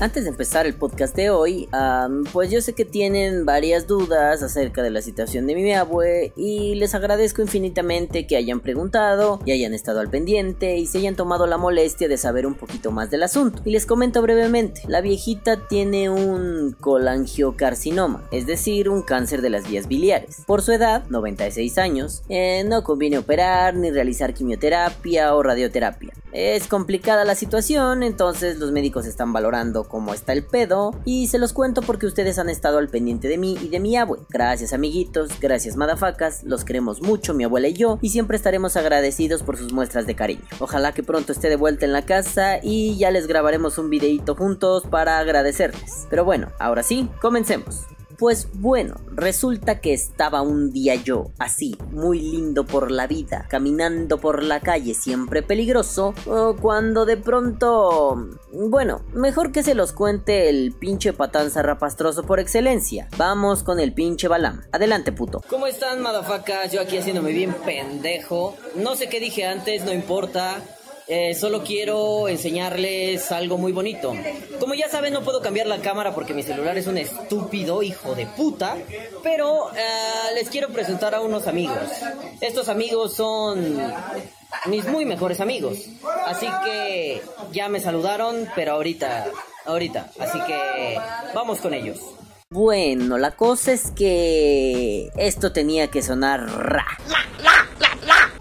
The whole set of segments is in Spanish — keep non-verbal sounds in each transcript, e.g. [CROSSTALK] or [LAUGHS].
Antes de empezar el podcast de hoy, pues yo sé que tienen varias dudas acerca de la situación de mi abue y les agradezco infinitamente que hayan preguntado y hayan estado al pendiente y se hayan tomado la molestia de saber un poquito más del asunto. Y les comento brevemente, la viejita tiene un colangiocarcinoma, es decir, un cáncer de las vías biliares. Por su edad, 96 años, eh, no conviene operar ni realizar quimioterapia o radioterapia. Es complicada la situación, entonces los médicos están valorando cómo está el pedo y se los cuento porque ustedes han estado al pendiente de mí y de mi abue. Gracias amiguitos, gracias madafacas, los queremos mucho mi abuela y yo y siempre estaremos agradecidos por sus muestras de cariño. Ojalá que pronto esté de vuelta en la casa y ya les grabaremos un videito juntos para agradecerles. Pero bueno, ahora sí, comencemos. Pues bueno, resulta que estaba un día yo, así, muy lindo por la vida, caminando por la calle, siempre peligroso, cuando de pronto... Bueno, mejor que se los cuente el pinche patán zarrapastroso por excelencia. Vamos con el pinche Balam. Adelante, puto. ¿Cómo están, madafacas? Yo aquí haciéndome bien pendejo. No sé qué dije antes, no importa. Eh, solo quiero enseñarles algo muy bonito. Como ya saben, no puedo cambiar la cámara porque mi celular es un estúpido hijo de puta. Pero eh, les quiero presentar a unos amigos. Estos amigos son mis muy mejores amigos. Así que ya me saludaron, pero ahorita, ahorita. Así que vamos con ellos. Bueno, la cosa es que esto tenía que sonar ra.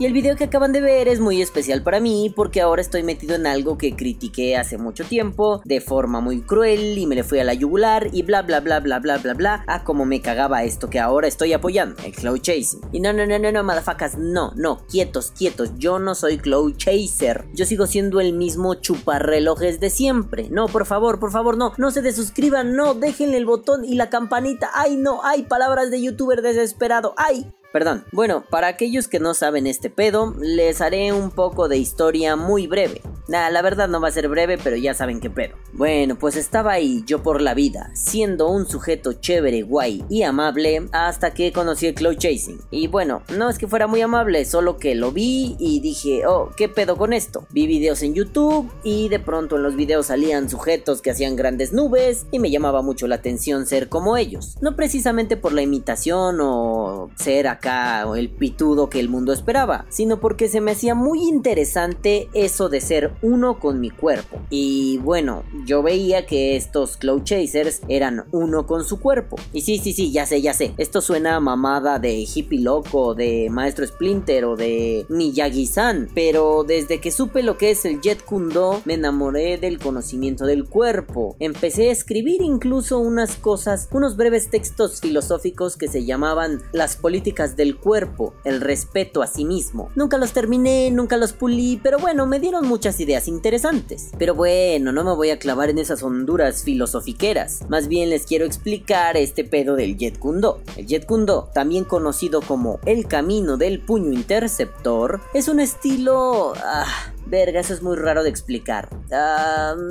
Y el video que acaban de ver es muy especial para mí porque ahora estoy metido en algo que critiqué hace mucho tiempo de forma muy cruel y me le fui a la yugular y bla bla bla bla bla bla bla a como me cagaba esto que ahora estoy apoyando, el cloud chasing. Y no, no, no, no, no, madafacas, no, no, quietos, quietos, yo no soy cloud chaser. Yo sigo siendo el mismo chuparrelojes de siempre. No, por favor, por favor, no, no se desuscriban, no, déjenle el botón y la campanita. Ay, no, hay palabras de youtuber desesperado. Ay, Perdón. Bueno, para aquellos que no saben este pedo, les haré un poco de historia muy breve. Nah, la verdad no va a ser breve, pero ya saben qué pedo. Bueno, pues estaba ahí yo por la vida, siendo un sujeto chévere, guay y amable, hasta que conocí el cloud chasing. Y bueno, no es que fuera muy amable, solo que lo vi y dije, oh, ¿qué pedo con esto? Vi videos en YouTube y de pronto en los videos salían sujetos que hacían grandes nubes y me llamaba mucho la atención ser como ellos. No precisamente por la imitación o ser acá o el pitudo que el mundo esperaba, sino porque se me hacía muy interesante eso de ser uno con mi cuerpo. Y bueno, yo veía que estos Cloud Chasers eran uno con su cuerpo. Y sí, sí, sí, ya sé, ya sé. Esto suena mamada de hippie loco, de Maestro Splinter o de Miyagi-san. Pero desde que supe lo que es el Jet Kundo, me enamoré del conocimiento del cuerpo. Empecé a escribir incluso unas cosas, unos breves textos filosóficos que se llamaban Las políticas del cuerpo, el respeto a sí mismo. Nunca los terminé, nunca los pulí, pero bueno, me dieron muchas ideas interesantes. Pero bueno, no me voy a clavar en esas honduras filosofiqueras. Más bien les quiero explicar este pedo del Jet Kundo. El Jet Kundo, también conocido como el camino del puño interceptor, es un estilo... Ah, Verga, eso es muy raro de explicar.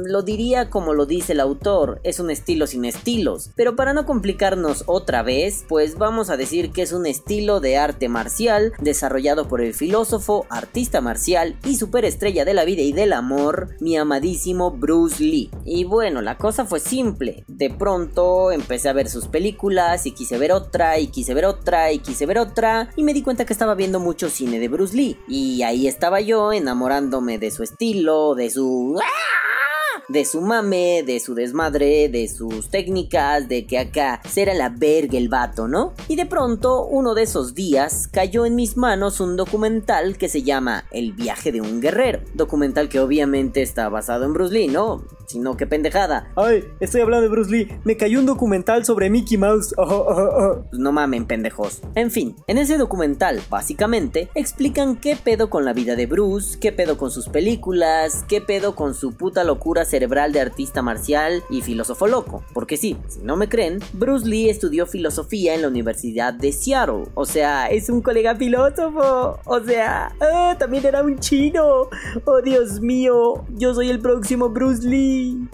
lo diría como lo dice el autor, es un estilo sin estilos. Pero para no complicarnos otra vez, pues vamos a decir que es un estilo de arte marcial desarrollado por el filósofo, artista marcial y superestrella de la vida y del amor, mi amadísimo Bruce Lee. Y bueno, la cosa fue simple. De pronto empecé a ver sus películas y quise ver otra y quise ver otra y quise ver otra y me di cuenta que estaba viendo mucho cine de Bruce Lee. Y ahí estaba yo enamorándome de su estilo, de su... De su mame, de su desmadre, de sus técnicas, de que acá será la verga el vato, ¿no? Y de pronto, uno de esos días, cayó en mis manos un documental que se llama El viaje de un guerrero. Documental que obviamente está basado en Bruce Lee, ¿no? sino que pendejada. Ay, estoy hablando de Bruce Lee. Me cayó un documental sobre Mickey Mouse. Oh, oh, oh, pues no mamen, pendejos. En fin, en ese documental, básicamente, explican qué pedo con la vida de Bruce, qué pedo con sus películas, qué pedo con su puta locura cerebral de artista marcial y filósofo loco. Porque sí, si no me creen, Bruce Lee estudió filosofía en la Universidad de Seattle. O sea, es un colega filósofo. O sea, ah, también era un chino. Oh, Dios mío, yo soy el próximo Bruce Lee.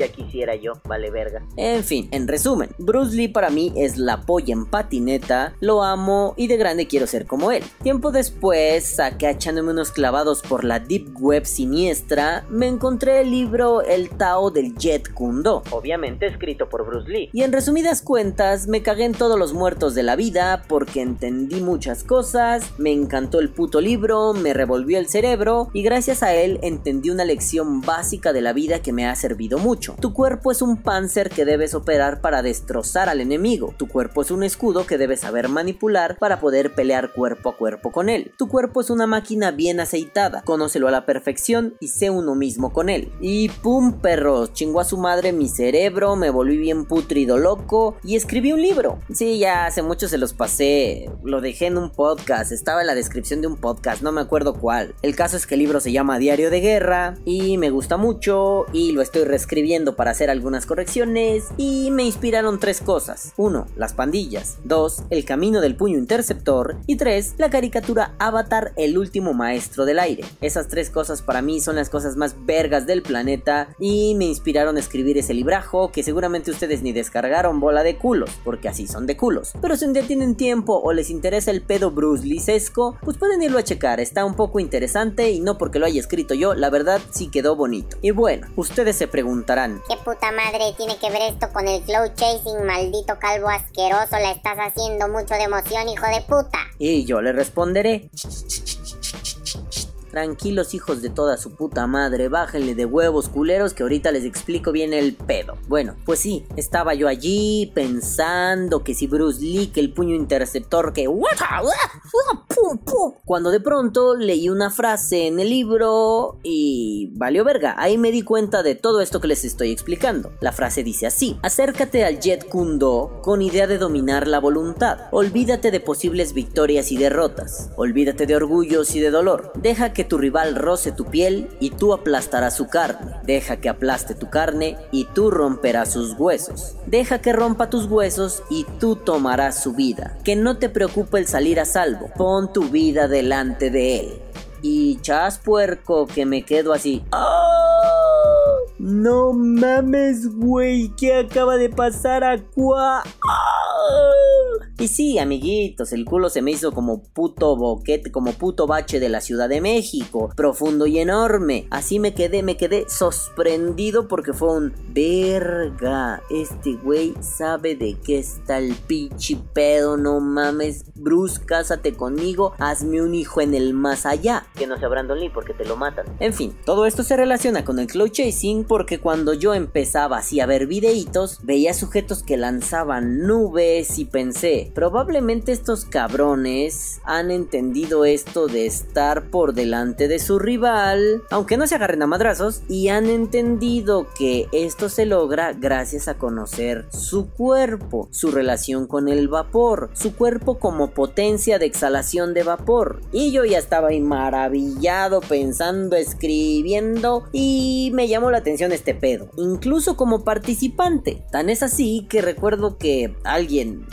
Ya quisiera yo, vale verga. En fin, en resumen, Bruce Lee para mí es la polla en patineta, lo amo y de grande quiero ser como él. Tiempo después, saqué echándome unos clavados por la Deep Web siniestra, me encontré el libro El Tao del Jet Kundo, obviamente escrito por Bruce Lee. Y en resumidas cuentas, me cagué en todos los muertos de la vida porque entendí muchas cosas, me encantó el puto libro, me revolvió el cerebro y gracias a él entendí una lección básica de la vida que me ha servido mucho. Tu cuerpo es un panzer que debes operar para destrozar al enemigo. Tu cuerpo es un escudo que debes saber manipular para poder pelear cuerpo a cuerpo con él. Tu cuerpo es una máquina bien aceitada. Conócelo a la perfección y sé uno mismo con él. Y pum, perros, chingó a su madre mi cerebro, me volví bien putrido loco y escribí un libro. Sí, ya hace mucho se los pasé. Lo dejé en un podcast, estaba en la descripción de un podcast, no me acuerdo cuál. El caso es que el libro se llama Diario de Guerra y me gusta mucho y lo estoy reescribiendo para hacer algunas correcciones y me inspiraron tres cosas. Uno, las pandillas. Dos, el camino del puño interceptor. Y tres, la caricatura Avatar, el último maestro del aire. Esas tres cosas para mí son las cosas más vergas del planeta y me inspiraron a escribir ese librajo que seguramente ustedes ni descargaron bola de culos, porque así son de culos. Pero si un día tienen tiempo o les interesa el pedo Bruce Lee pues pueden irlo a checar, está un poco interesante y no porque lo haya escrito yo, la verdad sí quedó bonito. Y bueno, ustedes se preguntarán, ¿qué puta madre tiene que ver esto con el flow chasing, maldito calvo asqueroso? La estás haciendo mucho de emoción, hijo de puta. Y yo le responderé. Tranquilos hijos de toda su puta madre, bájenle de huevos culeros que ahorita les explico bien el pedo. Bueno, pues sí, estaba yo allí pensando que si Bruce Lee, que el puño interceptor, que... Cuando de pronto leí una frase en el libro y valió verga, ahí me di cuenta de todo esto que les estoy explicando. La frase dice así, acércate al Jet Kundo con idea de dominar la voluntad. Olvídate de posibles victorias y derrotas. Olvídate de orgullos y de dolor. Deja que que tu rival roce tu piel y tú aplastarás su carne. Deja que aplaste tu carne y tú romperás sus huesos. Deja que rompa tus huesos y tú tomarás su vida. Que no te preocupe el salir a salvo. Pon tu vida delante de él. Y chas puerco que me quedo así. ¡Ah! No mames, güey, ¿qué acaba de pasar a. Y sí, amiguitos, el culo se me hizo como puto boquete, como puto bache de la Ciudad de México, profundo y enorme. Así me quedé, me quedé sorprendido porque fue un verga. Este güey sabe de qué está el pinche pedo, no mames. Bruce, cásate conmigo, hazme un hijo en el más allá. Que no sea Brandon Lee porque te lo matan. En fin, todo esto se relaciona con el cloud chasing porque cuando yo empezaba así a ver videitos, veía sujetos que lanzaban nubes y pensé, Probablemente estos cabrones han entendido esto de estar por delante de su rival, aunque no se agarren a madrazos, y han entendido que esto se logra gracias a conocer su cuerpo, su relación con el vapor, su cuerpo como potencia de exhalación de vapor. Y yo ya estaba ahí maravillado pensando, escribiendo, y me llamó la atención este pedo, incluso como participante. Tan es así que recuerdo que alguien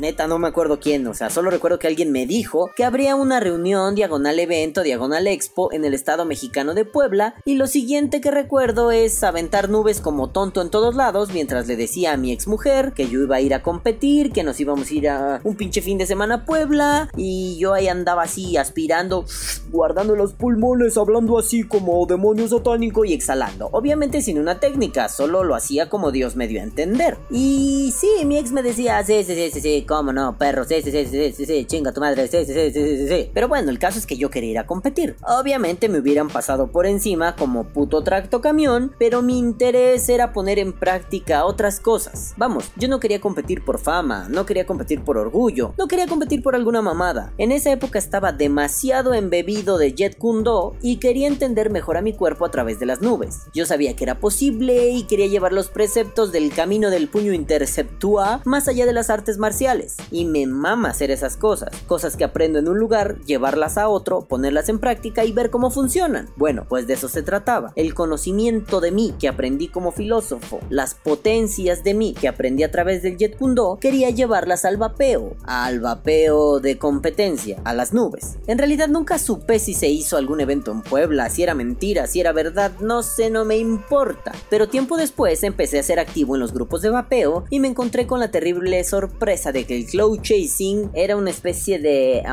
neta no me acuerdo quién, o sea, solo recuerdo que alguien me dijo que habría una reunión diagonal evento, diagonal expo en el estado mexicano de Puebla y lo siguiente que recuerdo es aventar nubes como tonto en todos lados mientras le decía a mi ex mujer que yo iba a ir a competir, que nos íbamos a ir a un pinche fin de semana a Puebla y yo ahí andaba así aspirando, guardando los pulmones, hablando así como demonio satánico y exhalando. Obviamente sin una técnica, solo lo hacía como Dios me dio a entender. Y sí, mi ex me decía, sí, sí, sí, sí, cómo no, perro, sí, sí, sí, sí, sí, sí, chinga tu madre, sí, sí, sí, sí, sí, sí. Pero bueno, el caso es que yo quería ir a competir. Obviamente me hubieran pasado por encima como puto tracto camión, pero mi interés era poner en práctica otras cosas. Vamos, yo no quería competir por fama, no quería competir por orgullo, no quería competir por alguna mamada. En esa época estaba demasiado embebido de Jet Kundo y quería entender mejor a mi cuerpo a través de las nubes. Yo sabía que era posible y quería llevar los preceptos del camino del puño interceptua más allá de las artes marciales y me mama hacer esas cosas. Cosas que aprendo en un lugar, llevarlas a otro, ponerlas en práctica y ver cómo funcionan. Bueno, pues de eso se trataba. El conocimiento de mí que aprendí como filósofo, las potencias de mí que aprendí a través del Jet Kundo, quería llevarlas al vapeo, al vapeo de competencia, a las nubes. En realidad nunca supe supe si se hizo algún evento en Puebla, si era mentira, si era verdad, no sé, no me importa. Pero tiempo después empecé a ser activo en los grupos de vapeo y me encontré con la terrible sorpresa de que el cloud chasing era una especie de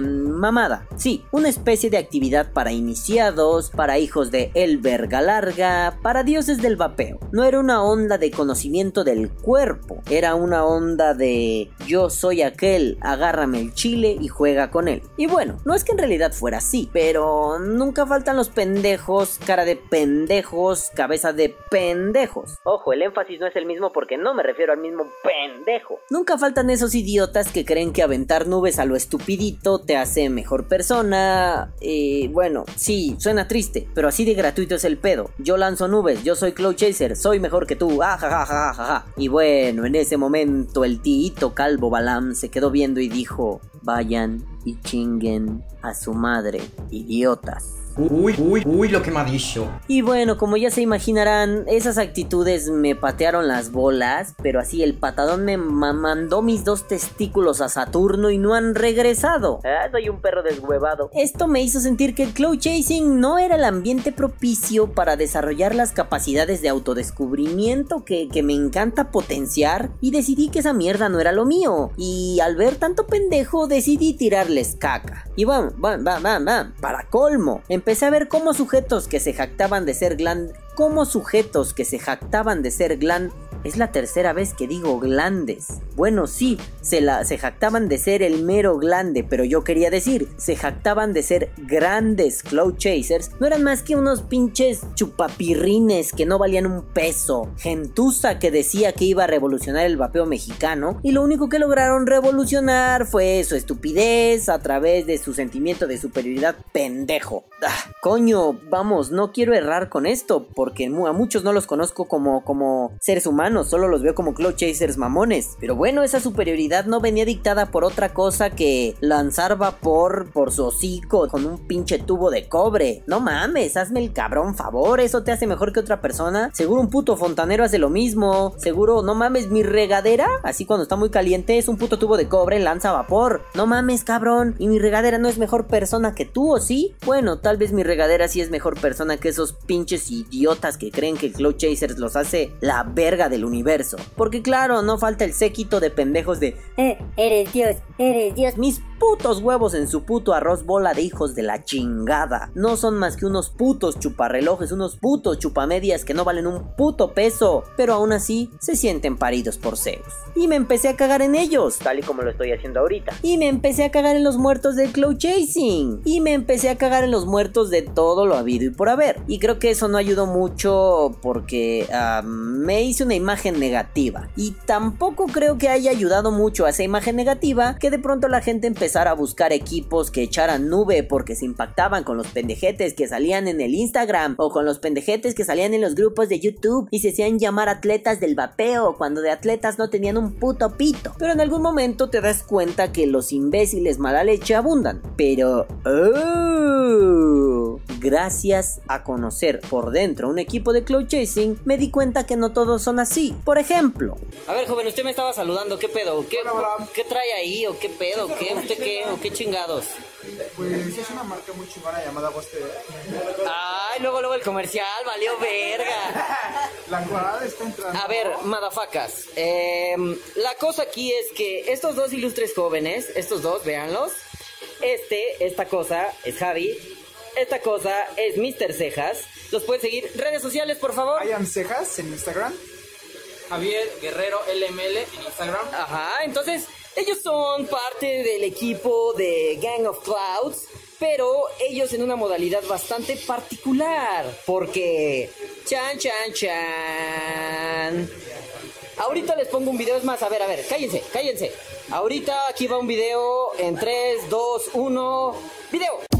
mamada. Sí, una especie de actividad para iniciados, para hijos de el verga larga, para dioses del vapeo. No era una onda de conocimiento del cuerpo, era una onda de yo soy aquel, agárrame el chile y juega con él. Y bueno, no es que en realidad fuera así, pero nunca faltan los pendejos, cara de pendejos, cabeza de pendejos. Ojo, el énfasis no es el mismo porque no me refiero al mismo pendejo. Nunca faltan esos idiotas que creen que aventar nubes a lo estupidito te hace mejor persona. Y bueno, sí, suena triste, pero así de gratuito es el pedo. Yo lanzo nubes, yo soy Cloud Chaser, soy mejor que tú, ah, Y bueno, en ese momento el tito calvo Balam se quedó viendo y dijo, vayan y chinguen a su madre, idiotas. Uy, uy, uy, lo que me ha dicho. Y bueno, como ya se imaginarán, esas actitudes me patearon las bolas, pero así el patadón me mandó mis dos testículos a Saturno y no han regresado. Ah, soy un perro deshuevado. Esto me hizo sentir que el cloud chasing no era el ambiente propicio para desarrollar las capacidades de autodescubrimiento que, que me encanta potenciar y decidí que esa mierda no era lo mío. Y al ver tanto pendejo decidí tirarles caca. Y vamos, vamos, vamos, vamos, para colmo. Empecé a ver cómo sujetos que se jactaban de ser gland, cómo sujetos que se jactaban de ser gland es la tercera vez que digo glandes. Bueno, sí, se, la, se jactaban de ser el mero glande, pero yo quería decir, se jactaban de ser grandes Cloud Chasers. No eran más que unos pinches chupapirrines que no valían un peso. Gentuza que decía que iba a revolucionar el vapeo mexicano. Y lo único que lograron revolucionar fue su estupidez a través de su sentimiento de superioridad pendejo. Ah, coño, vamos, no quiero errar con esto, porque a muchos no los conozco como, como seres humanos solo los veo como Cloud Chasers mamones. Pero bueno, esa superioridad no venía dictada por otra cosa que lanzar vapor por su hocico con un pinche tubo de cobre. No mames, hazme el cabrón favor, eso te hace mejor que otra persona. Seguro un puto fontanero hace lo mismo. Seguro, no mames, mi regadera, así cuando está muy caliente, es un puto tubo de cobre, lanza vapor. No mames, cabrón. Y mi regadera no es mejor persona que tú, ¿o sí? Bueno, tal vez mi regadera sí es mejor persona que esos pinches idiotas que creen que Cloud Chasers los hace la verga del universo. Porque claro, no falta el séquito de pendejos de... Eh, eres Dios, eres Dios. Mis putos huevos en su puto arroz bola de hijos de la chingada. No son más que unos putos chuparrelojes, unos putos chupamedias que no valen un puto peso. Pero aún así, se sienten paridos por Zeus. Y me empecé a cagar en ellos. Tal y como lo estoy haciendo ahorita. Y me empecé a cagar en los muertos del Cloud Chasing. Y me empecé a cagar en los muertos de todo lo habido y por haber. Y creo que eso no ayudó mucho porque me hice una imagen negativa. Y tampoco creo que haya ayudado mucho a esa imagen negativa que de pronto la gente empezó a buscar equipos que echaran nube porque se impactaban con los pendejetes que salían en el Instagram o con los pendejetes que salían en los grupos de YouTube y se hacían llamar atletas del vapeo cuando de atletas no tenían un puto pito. Pero en algún momento te das cuenta que los imbéciles mala leche abundan. Pero... Oh, gracias a conocer por dentro un equipo de cloud chasing, me di cuenta que no todos son así. Por ejemplo... A ver, joven, usted me estaba saludando. ¿Qué pedo? ¿Qué, ¿qué trae ahí o qué pedo? ¿Qué? ¿Usted qué? ¿O qué chingados? Pues es una marca muy chingona llamada Boste. Ay, luego, luego el comercial, valió verga. La cuadrada está entrando. A ver, madafacas. Em, la cosa aquí es que estos dos ilustres jóvenes, estos dos, véanlos. Este, esta cosa es Javi. Esta cosa es Mr. Cejas. Los pueden seguir. Redes sociales, por favor. Hayan Cejas en Instagram. Javier Guerrero LML en Instagram. Ajá, entonces ellos son parte del equipo de Gang of Clouds, pero ellos en una modalidad bastante particular, porque... Chan, chan, chan. Ahorita les pongo un video, es más, a ver, a ver, cállense, cállense. Ahorita aquí va un video en 3, 2, 1, video.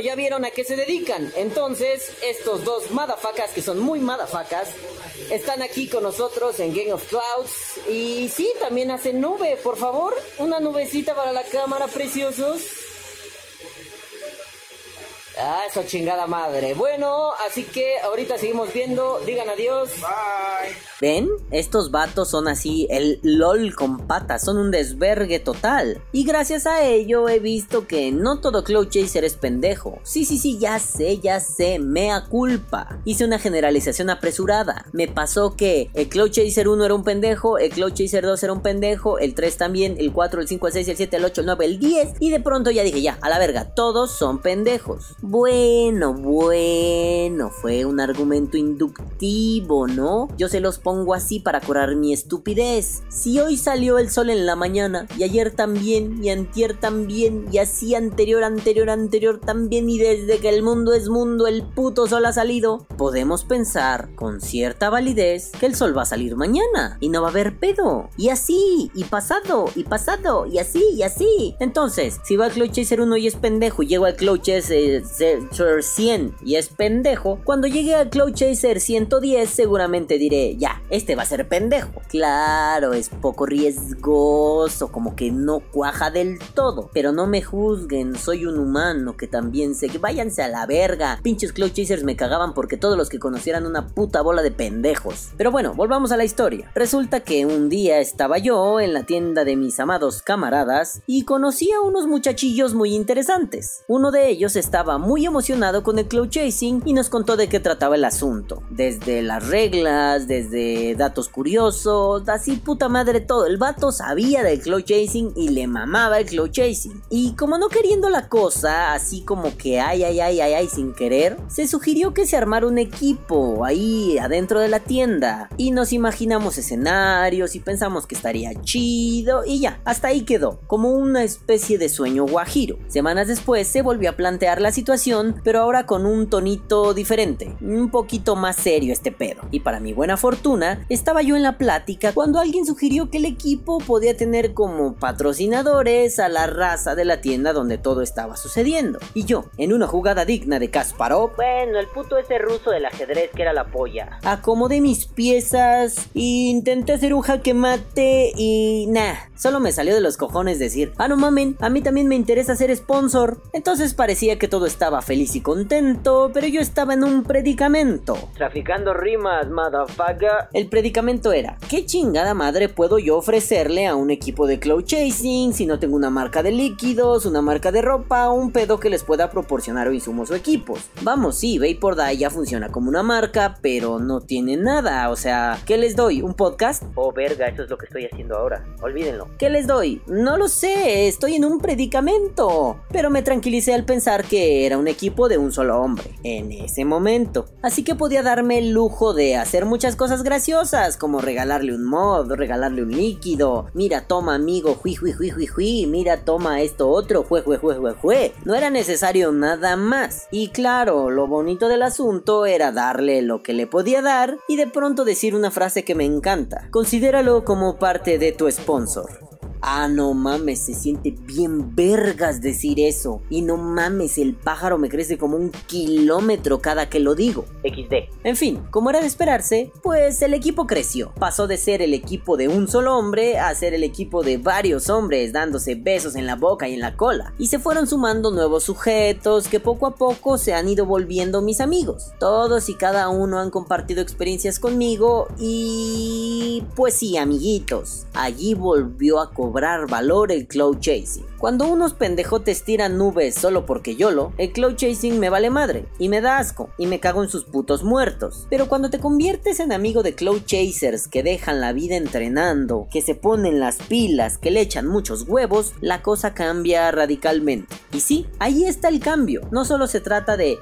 Ya vieron a qué se dedican. Entonces, estos dos madafacas, que son muy madafacas, están aquí con nosotros en Game of Clouds. Y sí, también hacen nube, por favor. Una nubecita para la cámara, preciosos. Ah, esa chingada madre. Bueno, así que ahorita seguimos viendo. Digan adiós. Bye. ¿Ven? Estos vatos son así, el LOL con patas, son un desvergue total. Y gracias a ello he visto que no todo Cloud Chaser es pendejo. Sí, sí, sí, ya sé, ya sé, mea culpa. Hice una generalización apresurada. Me pasó que el Cloud Chaser 1 era un pendejo, el Cloud Chaser 2 era un pendejo, el 3 también, el 4, el 5, el 6, el 7, el 8, el 9, el 10. Y de pronto ya dije, ya, a la verga, todos son pendejos. Bueno, bueno, fue un argumento inductivo, ¿no? Yo se los pongo así para curar mi estupidez. Si hoy salió el sol en la mañana, y ayer también, y antier también, y así anterior, anterior, anterior también, y desde que el mundo es mundo, el puto sol ha salido, podemos pensar con cierta validez que el sol va a salir mañana, y no va a haber pedo. Y así, y pasado, y pasado, y así, y así. Entonces, si va a Cloud Chaser 1 y es pendejo, y llego al Cloud Chaser 100 y es pendejo, cuando llegue al Cloud Chaser 110 seguramente diré, ya, este va a ser pendejo. Claro, es poco riesgoso, como que no cuaja del todo. Pero no me juzguen, soy un humano que también sé que váyanse a la verga. Pinches Cloud Chasers me cagaban porque todos los que conocieran una puta bola de pendejos. Pero bueno, volvamos a la historia. Resulta que un día estaba yo en la tienda de mis amados camaradas y conocí a unos muchachillos muy interesantes. Uno de ellos estaba emocionado con el Cloud Chasing y nos contó de qué trataba el asunto. Desde las reglas, desde datos curiosos, así puta madre todo. El vato sabía del cloud chasing y le mamaba el cloud chasing. Y como no queriendo la cosa, así como que ay, ay, ay, ay, ay, sin querer, se sugirió que se armara un equipo ahí adentro de la tienda. Y nos imaginamos escenarios y pensamos que estaría chido y ya, hasta ahí quedó, como una especie de sueño guajiro. Semanas después se volvió a plantear la situación, pero ahora con un tonito diferente, un poquito más serio este pedo. Y para mi buena fortuna, estaba yo en la plática cuando alguien sugirió que el equipo podía tener como patrocinadores a la raza de la tienda donde todo estaba sucediendo. Y yo, en una jugada digna de Kasparov, bueno, el puto ese ruso del ajedrez que era la polla, acomodé mis piezas, e intenté hacer un jaque mate y nah, solo me salió de los cojones decir, ah no mamen, a mí también me interesa ser sponsor. Entonces parecía que todo estaba feliz y contento, pero yo estaba en un predicamento. Traficando rimas, motherfucker. El predicamento era, ¿qué chingada madre puedo yo ofrecerle a un equipo de cloud chasing si no tengo una marca de líquidos, una marca de ropa o un pedo que les pueda proporcionar insumos o equipos? Vamos, sí, Vapor Die ya funciona como una marca, pero no tiene nada, o sea, ¿qué les doy? ¿Un podcast? Oh, verga, eso es lo que estoy haciendo ahora, olvídenlo. ¿Qué les doy? No lo sé, estoy en un predicamento, pero me tranquilicé al pensar que era un equipo de un solo hombre, en ese momento. Así que podía darme el lujo de hacer muchas cosas graciosas, como regalarle un mod, regalarle un líquido. Mira, toma amigo, jui, jui. Mira, toma esto otro, jue, jue, jue, jue, jue. No era necesario nada más. Y claro, lo bonito del asunto era darle lo que le podía dar y de pronto decir una frase que me encanta. Considéralo como parte de tu sponsor. Ah, no mames, se siente bien vergas decir eso. Y no mames, el pájaro me crece como un kilómetro cada que lo digo. XD. En fin, como era de esperarse, pues el equipo creció. Pasó de ser el equipo de un solo hombre a ser el equipo de varios hombres dándose besos en la boca y en la cola. Y se fueron sumando nuevos sujetos que poco a poco se han ido volviendo mis amigos. Todos y cada uno han compartido experiencias conmigo y... pues sí, amiguitos. Allí volvió a cobrar valor el cloud chasing. Cuando unos pendejotes tiran nubes solo porque YOLO, el cloud chasing me vale madre y me da asco y me cago en sus putos muertos. Pero cuando te conviertes en amigo de cloud chasers que dejan la vida entrenando, que se ponen las pilas, que le echan muchos huevos, la cosa cambia radicalmente. Y sí, ahí está el cambio. No solo se trata de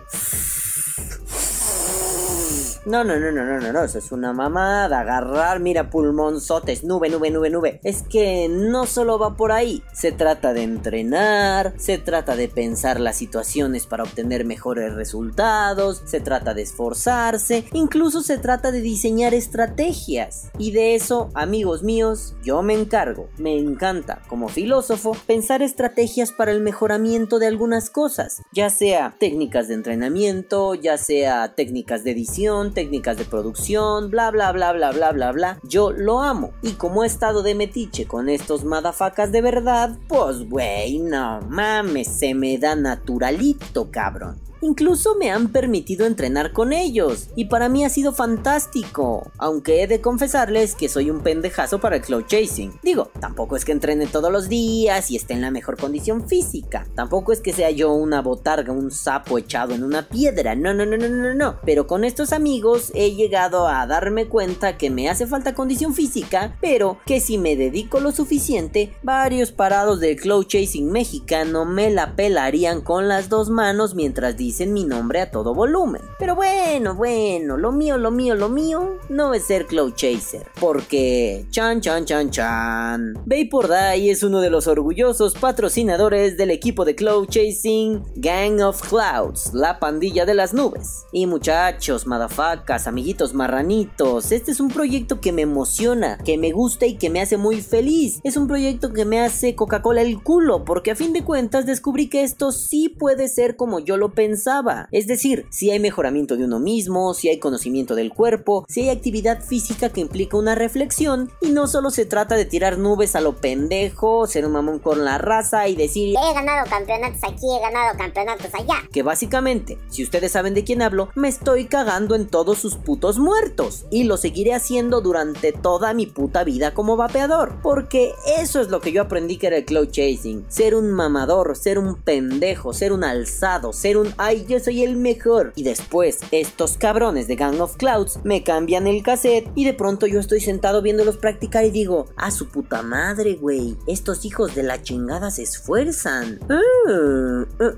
No, no, no, no, no, no, no, eso es una mamada. Agarrar, mira, pulmonzotes, nube, nube, nube, nube. Es que no solo va por ahí. Se trata de entrenar, se trata de pensar las situaciones para obtener mejores resultados, se trata de esforzarse, incluso se trata de diseñar estrategias. Y de eso, amigos míos, yo me encargo. Me encanta, como filósofo, pensar estrategias para el mejoramiento de algunas cosas, ya sea técnicas de entrenamiento, ya sea técnicas de edición, técnicas de producción, bla bla bla bla bla bla bla. Yo lo amo. Y como he estado de metiche con estos madafacas de verdad, pues güey, no mames, se me da naturalito, cabrón. Incluso me han permitido entrenar con ellos, y para mí ha sido fantástico, aunque he de confesarles que soy un pendejazo para el cloud chasing. Digo, tampoco es que entrene todos los días y esté en la mejor condición física, tampoco es que sea yo una botarga, un sapo echado en una piedra, no, no, no, no, no, no, pero con estos amigos he llegado a darme cuenta que me hace falta condición física, pero que si me dedico lo suficiente, varios parados del cloud chasing mexicano me la pelarían con las dos manos mientras mi nombre a todo volumen. Pero bueno, bueno, lo mío, lo mío, lo mío no es ser Cloud Chaser. Porque, chan, chan, chan, chan. Vapor Die es uno de los orgullosos patrocinadores del equipo de Cloud Chasing Gang of Clouds, la pandilla de las nubes. Y muchachos, madafacas, amiguitos marranitos, este es un proyecto que me emociona, que me gusta y que me hace muy feliz. Es un proyecto que me hace Coca-Cola el culo, porque a fin de cuentas descubrí que esto sí puede ser como yo lo pensaba es decir, si hay mejoramiento de uno mismo, si hay conocimiento del cuerpo, si hay actividad física que implica una reflexión y no solo se trata de tirar nubes a lo pendejo, ser un mamón con la raza y decir he ganado campeonatos aquí, he ganado campeonatos allá. Que básicamente, si ustedes saben de quién hablo, me estoy cagando en todos sus putos muertos y lo seguiré haciendo durante toda mi puta vida como vapeador, porque eso es lo que yo aprendí que era el cloud chasing, ser un mamador, ser un pendejo, ser un alzado, ser un yo soy el mejor. Y después, estos cabrones de Gang of Clouds me cambian el cassette y de pronto yo estoy sentado viéndolos practicar y digo, a su puta madre, güey, estos hijos de la chingada se esfuerzan. Ah, ah,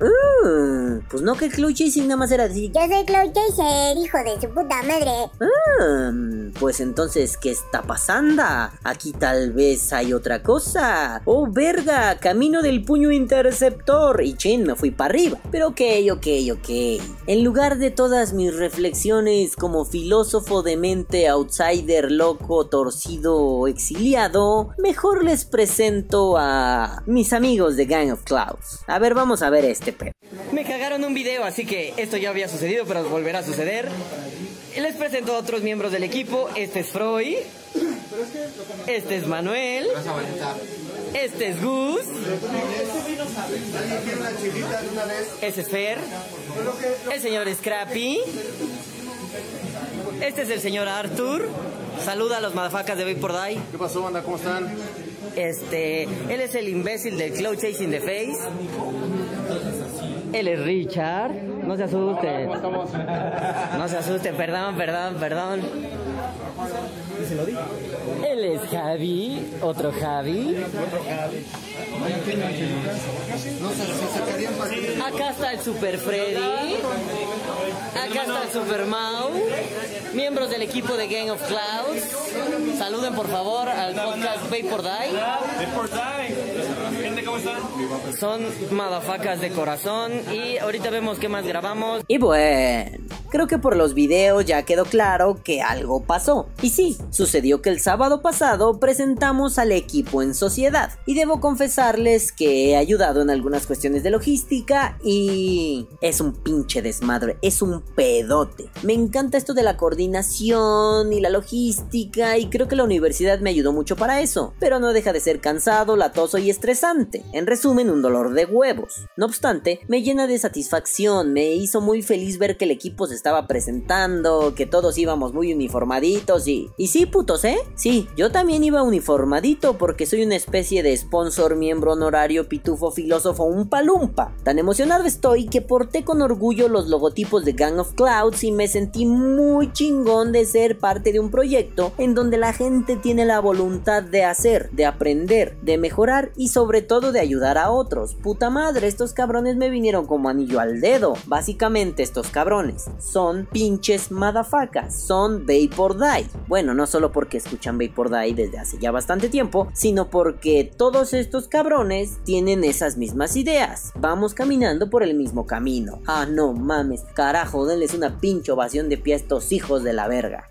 ah, pues no que Cloud Chasing nada más era decir, yo soy Cloud Chaser, hijo de su puta madre. pues entonces, ¿qué está pasando? Aquí tal vez hay otra cosa. Oh, verga, camino del puño interceptor. Y chin, me fui para arriba. Pero qué ok, ok. En lugar de todas mis reflexiones como filósofo de mente outsider, loco, torcido, exiliado, mejor les presento a mis amigos de Gang of Clouds. A ver, vamos a ver este pedo. Me cagaron un video, así que esto ya había sucedido, pero volverá a suceder. Les presento a otros miembros del equipo. Este es Freud. Este es Manuel. Este es Gus. Este es Fer. El señor Scrappy. Este es el señor Arthur. Saluda a los madafacas de Vapor Die. ¿Qué pasó, banda? ¿Cómo están? Este, él es el imbécil del Cloud Chasing the Face. Él es Richard. No se asusten. No se asusten, perdón, perdón, perdón. Él es Javi, otro Javi. Acá está el Super Freddy. Acá está el Super Mau. Miembros del equipo de Gang of Clouds. Saluden por favor al podcast. Vapor Die. Gente, ¿cómo están? Son madafacas de corazón. Y ahorita vemos qué más grabamos. Y bueno. Creo que por los videos ya quedó claro que algo pasó. Y sí, sucedió que el sábado pasado presentamos al equipo en sociedad. Y debo confesarles que he ayudado en algunas cuestiones de logística y es un pinche desmadre, es un pedote. Me encanta esto de la coordinación y la logística y creo que la universidad me ayudó mucho para eso. Pero no deja de ser cansado, latoso y estresante. En resumen, un dolor de huevos. No obstante, me llena de satisfacción, me hizo muy feliz ver que el equipo se estaba presentando, que todos íbamos muy uniformaditos y... Y sí, putos, ¿eh? Sí, yo también iba uniformadito porque soy una especie de sponsor, miembro honorario, pitufo, filósofo, un palumpa. Tan emocionado estoy que porté con orgullo los logotipos de Gang of Clouds y me sentí muy chingón de ser parte de un proyecto en donde la gente tiene la voluntad de hacer, de aprender, de mejorar y sobre todo de ayudar a otros. Puta madre, estos cabrones me vinieron como anillo al dedo. Básicamente estos cabrones son pinches madafacas, son Vapor Die. Bueno, no solo porque escuchan Vapor Die desde hace ya bastante tiempo, sino porque todos estos cabrones tienen esas mismas ideas. Vamos caminando por el mismo camino. Ah, no mames, carajo, denles una pinche ovación de pie a estos hijos de la verga.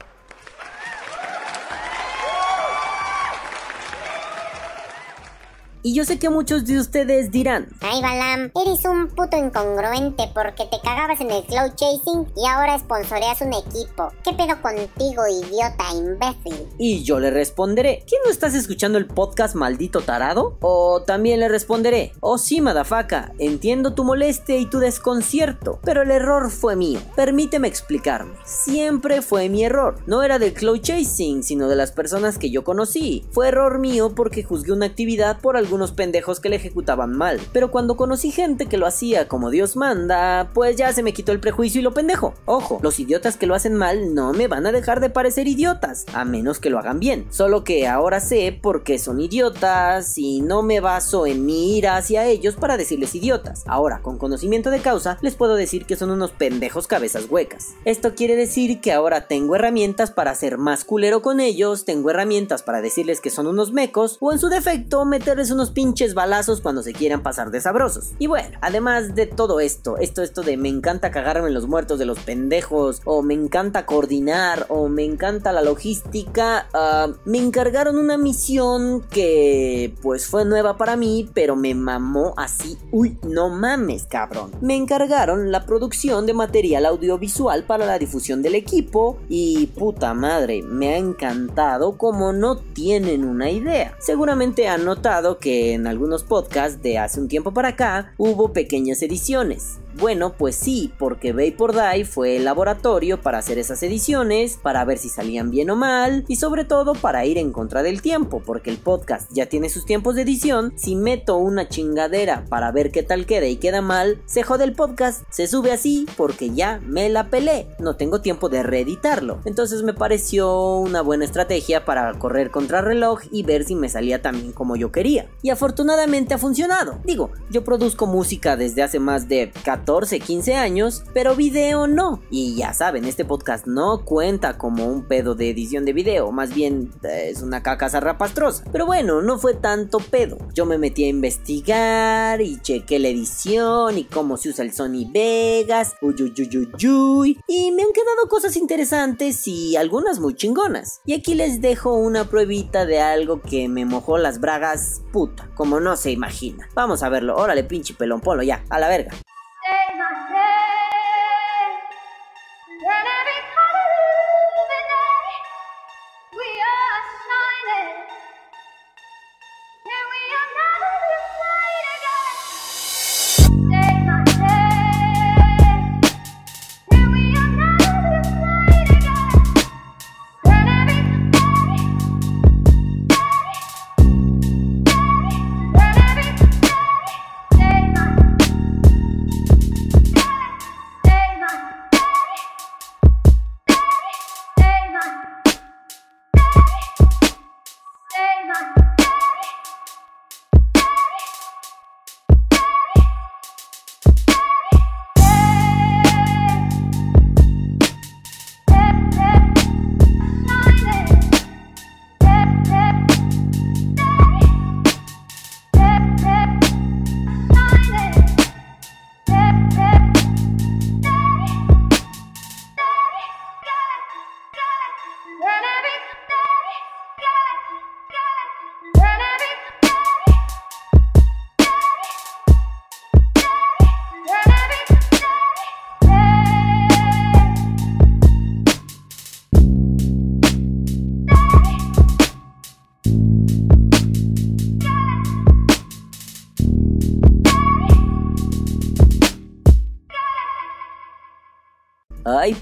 Y yo sé que muchos de ustedes dirán, Ay, Balam, eres un puto incongruente porque te cagabas en el cloud chasing y ahora sponsoreas un equipo. ¿Qué pedo contigo, idiota imbécil? y yo le responderé, ¿quién no estás escuchando el podcast maldito tarado? O también le responderé, oh sí, madafaka, entiendo tu molestia y tu desconcierto, pero el error fue mío. Permíteme explicarme, siempre fue mi error. No era del cloud chasing, sino de las personas que yo conocí. Fue error mío porque juzgué una actividad por algunos pendejos que la ejecutaban mal. Pero cuando conocí gente que lo hacía como Dios manda, pues ya se me quitó el prejuicio y lo pendejo. Ojo, los idiotas que lo hacen mal no me van a dejar de parecer idiotas, a menos que lo hagan bien. Solo que ahora sé por qué son idiotas y no me baso en mi ira hacia ellos para decirles idiotas. Ahora, con conocimiento de causa, les puedo decir que son unos pendejos cabezas huecas. Esto quiere decir que ahora tengo herramientas para ser más culero con ellos, tengo herramientas para decirles que son unos mecos o en su defecto meterles unos pinches balazos cuando se quieran pasar de sabrosos. Y bueno, además de todo esto, esto, esto de me encanta cagarme en los muertos de los pendejos, o me encanta coordinar, o me encanta la logística, ah, me encargaron una misión que pues fue nueva para mí, pero me mamó así, uy, no mames, cabrón. Me encargaron la producción de material audiovisual para la difusión del equipo y puta madre, me ha encantado como no tienen una idea. Seguramente han notado que en algunos podcasts de hace un tiempo para acá hubo pequeñas ediciones. Bueno, pues sí, porque Vapor Die fue el laboratorio para hacer esas ediciones, para ver si salían bien o mal, y sobre todo para ir en contra del tiempo, porque el podcast ya tiene sus tiempos de edición. Si meto una chingadera para ver qué tal queda y queda mal, se jode el podcast, se sube así porque ya me la pelé, no tengo tiempo de reeditarlo. Entonces me pareció una buena estrategia para correr contra reloj y ver si me salía tan bien como yo quería. Y afortunadamente ha funcionado. Digo, yo produzco música desde hace más de 14, 15 años, pero video no. Y ya saben, este podcast no cuenta como un pedo de edición de video, más bien eh, es una caca zarrapastrosa. Pero bueno, no fue tanto pedo. Yo me metí a investigar y chequé la edición y cómo se usa el Sony Vegas, uyuyuyuyuy, y me han quedado cosas interesantes y algunas muy chingonas. Y aquí les dejo una pruebita de algo que me mojó las bragas, puta, como no se imagina. Vamos a verlo, órale pinche pelón, polo ya, a la verga.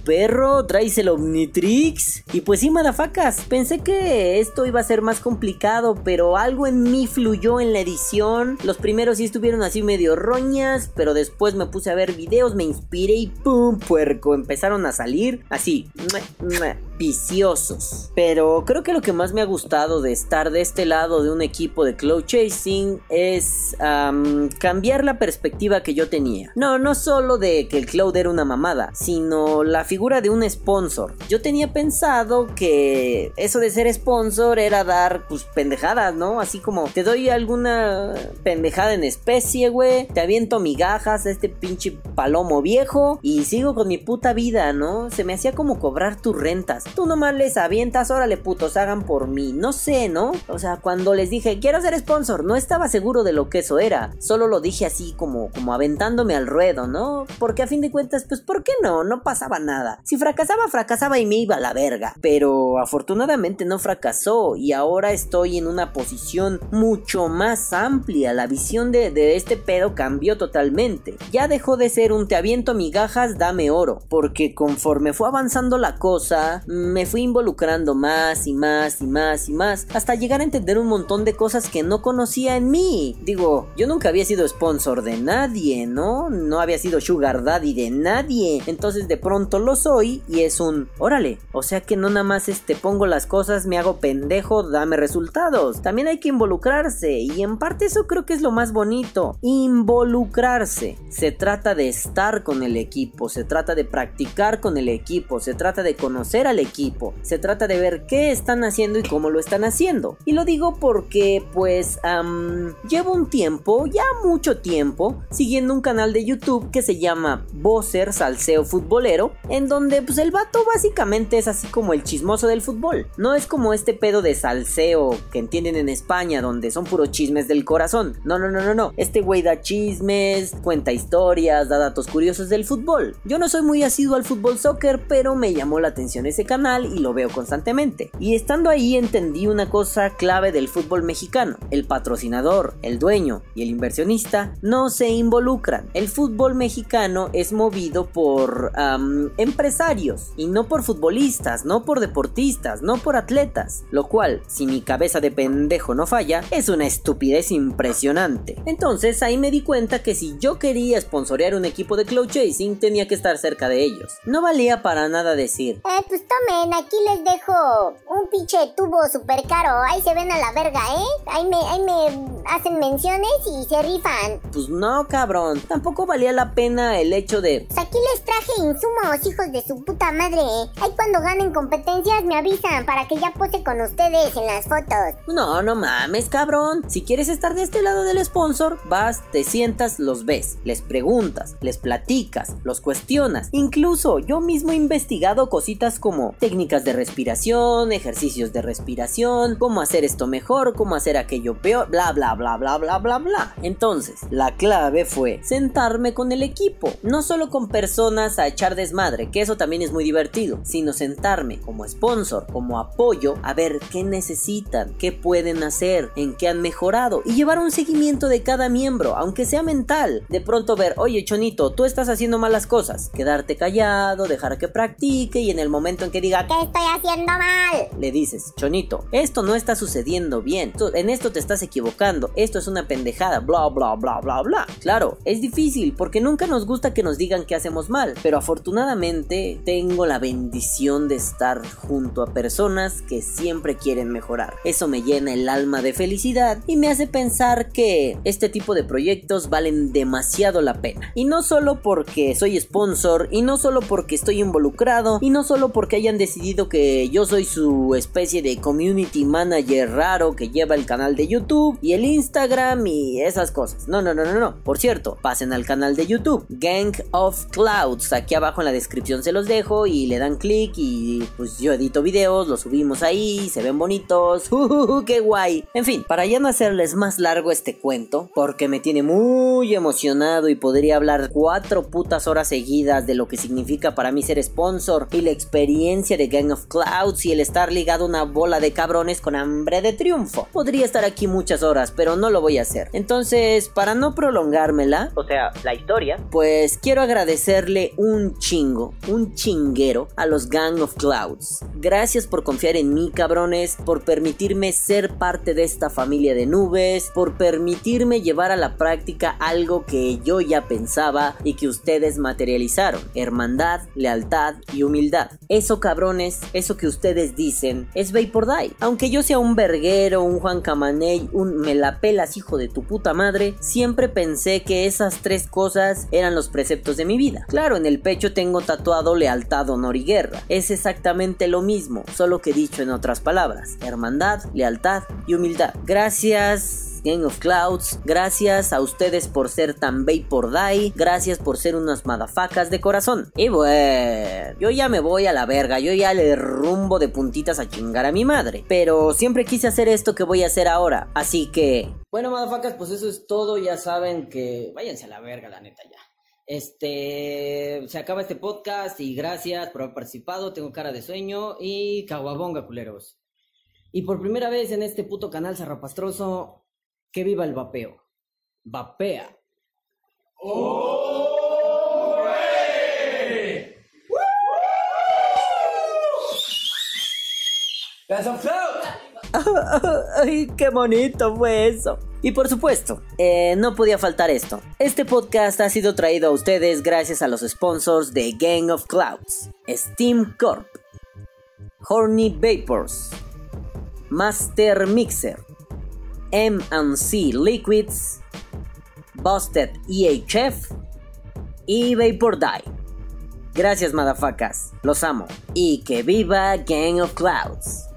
Perro, traes el Omnitrix. Y pues sí, madafacas, pensé que esto iba a ser más complicado, pero algo en mí fluyó en la edición. Los primeros sí estuvieron así medio roñas, pero después me puse a ver videos, me inspiré y ¡pum! puerco, empezaron a salir así. Mua, mua, viciosos. Pero creo que lo que más me ha gustado de estar de este lado de un equipo de cloud chasing es am, cambiar la perspectiva que yo tenía. No, no solo de que el cloud era una mamada, sino la figura de un sponsor. Yo tenía pensado que eso de ser sponsor era dar pues pendejadas, ¿no? Así como te doy alguna pendejada en especie, güey, te aviento migajas a este pinche palomo viejo y sigo con mi puta vida, ¿no? Se me hacía como cobrar tus rentas. Tú nomás les avientas, órale putos, hagan por mí. No sé, ¿no? O sea, cuando les dije, quiero ser sponsor, no estaba seguro de lo que eso era. Solo lo dije así como, como aventándome al ruedo, ¿no? Porque a fin de cuentas, pues, ¿por qué no? No pasaba nada. Si fracasaba, fracasaba y me iba a la verga. Pero afortunadamente no fracasó y ahora estoy en una posición mucho más amplia. La visión de, de este pedo cambió totalmente. Ya dejó de ser un te aviento migajas, dame oro. Porque conforme fue avanzando la cosa, me fui involucrando más y más y más y más. Hasta llegar a entender un montón de cosas que no conocía en mí. Digo, yo nunca había sido sponsor de nadie, ¿no? No había sido sugar daddy de nadie. Entonces de pronto lo soy y es un, órale. O sea que no nada más este pongo las cosas, me hago pendejo, dame resultados. También hay que involucrarse y en parte eso creo que es lo más bonito. Involucrarse. Se trata de estar con el equipo, se trata de practicar con el equipo, se trata de conocer al equipo, se trata de ver qué están haciendo y cómo lo están haciendo. Y lo digo porque pues llevo un tiempo, ya mucho tiempo, siguiendo un canal de YouTube que se llama Bowser Salseo Futbolero, en donde pues el vato básicamente es así como el chismoso del fútbol. No es como este pedo de salseo que entienden en España, donde son puros chismes del corazón. No, no, no, no, no. Este güey da chismes, cuenta historias, da datos curiosos del fútbol. Yo no soy muy asiduo al fútbol soccer, pero me llamó la atención ese canal y lo veo constantemente. Y estando ahí entendí una cosa clave del fútbol mexicano. El patrocinador, el dueño y el inversionista no se involucran. El fútbol mexicano es movido por empresarios y no por futbolistas, no por deportistas, no por atletas. Lo cual, si mi cabeza de pendejo no falla, es una estupidez impresionante. Entonces ahí me di cuenta que si yo quería sponsorear un equipo de cloud chasing tenía que estar cerca de ellos. No valía para nada decir, Eh, pues tomen, aquí les dejo un pinche tubo super caro. Ahí se ven a la verga, ¿eh? Ahí me, ahí me hacen menciones y se rifan. pues no cabrón, tampoco valía la pena el hecho de Pues aquí les traje insumos, hijos de su puta madre. Ahí cuando ganen competencias me avisan para que ya pose con ustedes en las fotos. No, no mames, cabrón. Si quieres estar de este lado del sponsor, vas, te sientas, los ves, les preguntas, les platicas, los cuestionas. Incluso yo mismo he investigado cositas como técnicas de respiración, ejercicios de respiración, cómo hacer esto mejor, cómo hacer aquello peor, bla bla bla bla bla bla bla. Entonces, la clave fue sentarme con el equipo, no solo con personas a echar desmadre, que eso también es muy divertido, sino sentarme como sponsor, como apoyo, a ver qué necesitan, qué pueden hacer, en qué han mejorado y llevar un seguimiento de cada miembro, aunque sea mental. De pronto ver, oye Chonito, tú estás haciendo malas cosas, quedarte callado, dejar que practique y en el momento en que diga, ¿Qué estoy haciendo mal? le dices, Chonito, esto no está sucediendo bien, en esto te estás equivocando, esto es una pendejada, bla bla bla bla bla. Claro, es difícil porque nunca nos gusta que nos digan que hacemos mal, pero afortunadamente tengo la bendición de estar junto a personas que siempre quieren mejorar. Eso me llena el alma de felicidad y me hace pensar que este tipo de proyectos valen demasiado la pena. Y no solo porque soy sponsor, y no solo porque estoy involucrado, y no solo porque hayan decidido que yo soy su especie de community manager raro que lleva el canal de YouTube y el Instagram y esas cosas. No, no, no, no, no. Por cierto, pasen al canal de YouTube, Gang of Clouds. Aquí abajo en la descripción se los dejo y le dan clic y pues yo edito videos, los subimos ahí, se ven bonitos. [LAUGHS] ¡Uh, ¡Qué guay! En fin, para ya no hacerles más largo este cuento, porque me tiene muy emocionado y podría hablar cuatro putas horas seguidas de lo que significa para mí ser sponsor y la experiencia de Gang of Clouds y el estar ligado a una bola de cabrones con hambre de triunfo. Podría estar aquí muchas horas, pero no lo voy a hacer. Entonces, para no prolongármela, o sea, la historia, pues quiero agradecerle un chingo, un chinguero a los Gang of Clouds. Gracias por confiar en mí, cabrones, por permitirme ser parte de esta familia de nubes, por permitirme llevar a la práctica algo que yo ya pensaba y que ustedes materializaron. Hermandad, lealtad y humildad. Eso cabrones, eso que ustedes dicen es Vapor Die. Aunque yo sea un verguero, un Juan Camaney, un me la pelas hijo de tu puta madre, siempre pensé que esas tres cosas eran los preceptos de mi vida. Claro, en el pecho tengo tatuado lealtad, honor y guerra. Es exactamente lo mismo, solo que dicho en otras palabras. Hermandad, lealtad y humildad. Gracias. Gang of Clouds, gracias a ustedes por ser tan Vapor Die, gracias por ser unas madafacas de corazón. Y bueno, yo ya me voy a la verga, yo ya le rumbo de puntitas a chingar a mi madre. Pero siempre quise hacer esto que voy a hacer ahora, así que... Bueno, madafacas, pues eso es todo. Ya saben que váyanse a la verga, la neta, ya. Este, se acaba este podcast y gracias por haber participado. Tengo cara de sueño y caguabonga, culeros. Y por primera vez en este puto canal zarrapastroso, que viva el vapeo. Vapea. [LAUGHS] ¡Ay, qué bonito fue eso! Y por supuesto, eh, no podía faltar esto. Este podcast ha sido traído a ustedes gracias a los sponsors de Gang of Clouds, Steam Corp, Horny Vapors, Master Mixer, M&C Liquids, Busted EHF y Vapor Die. Gracias, madafacas. Los amo. Y que viva Gang of Clouds.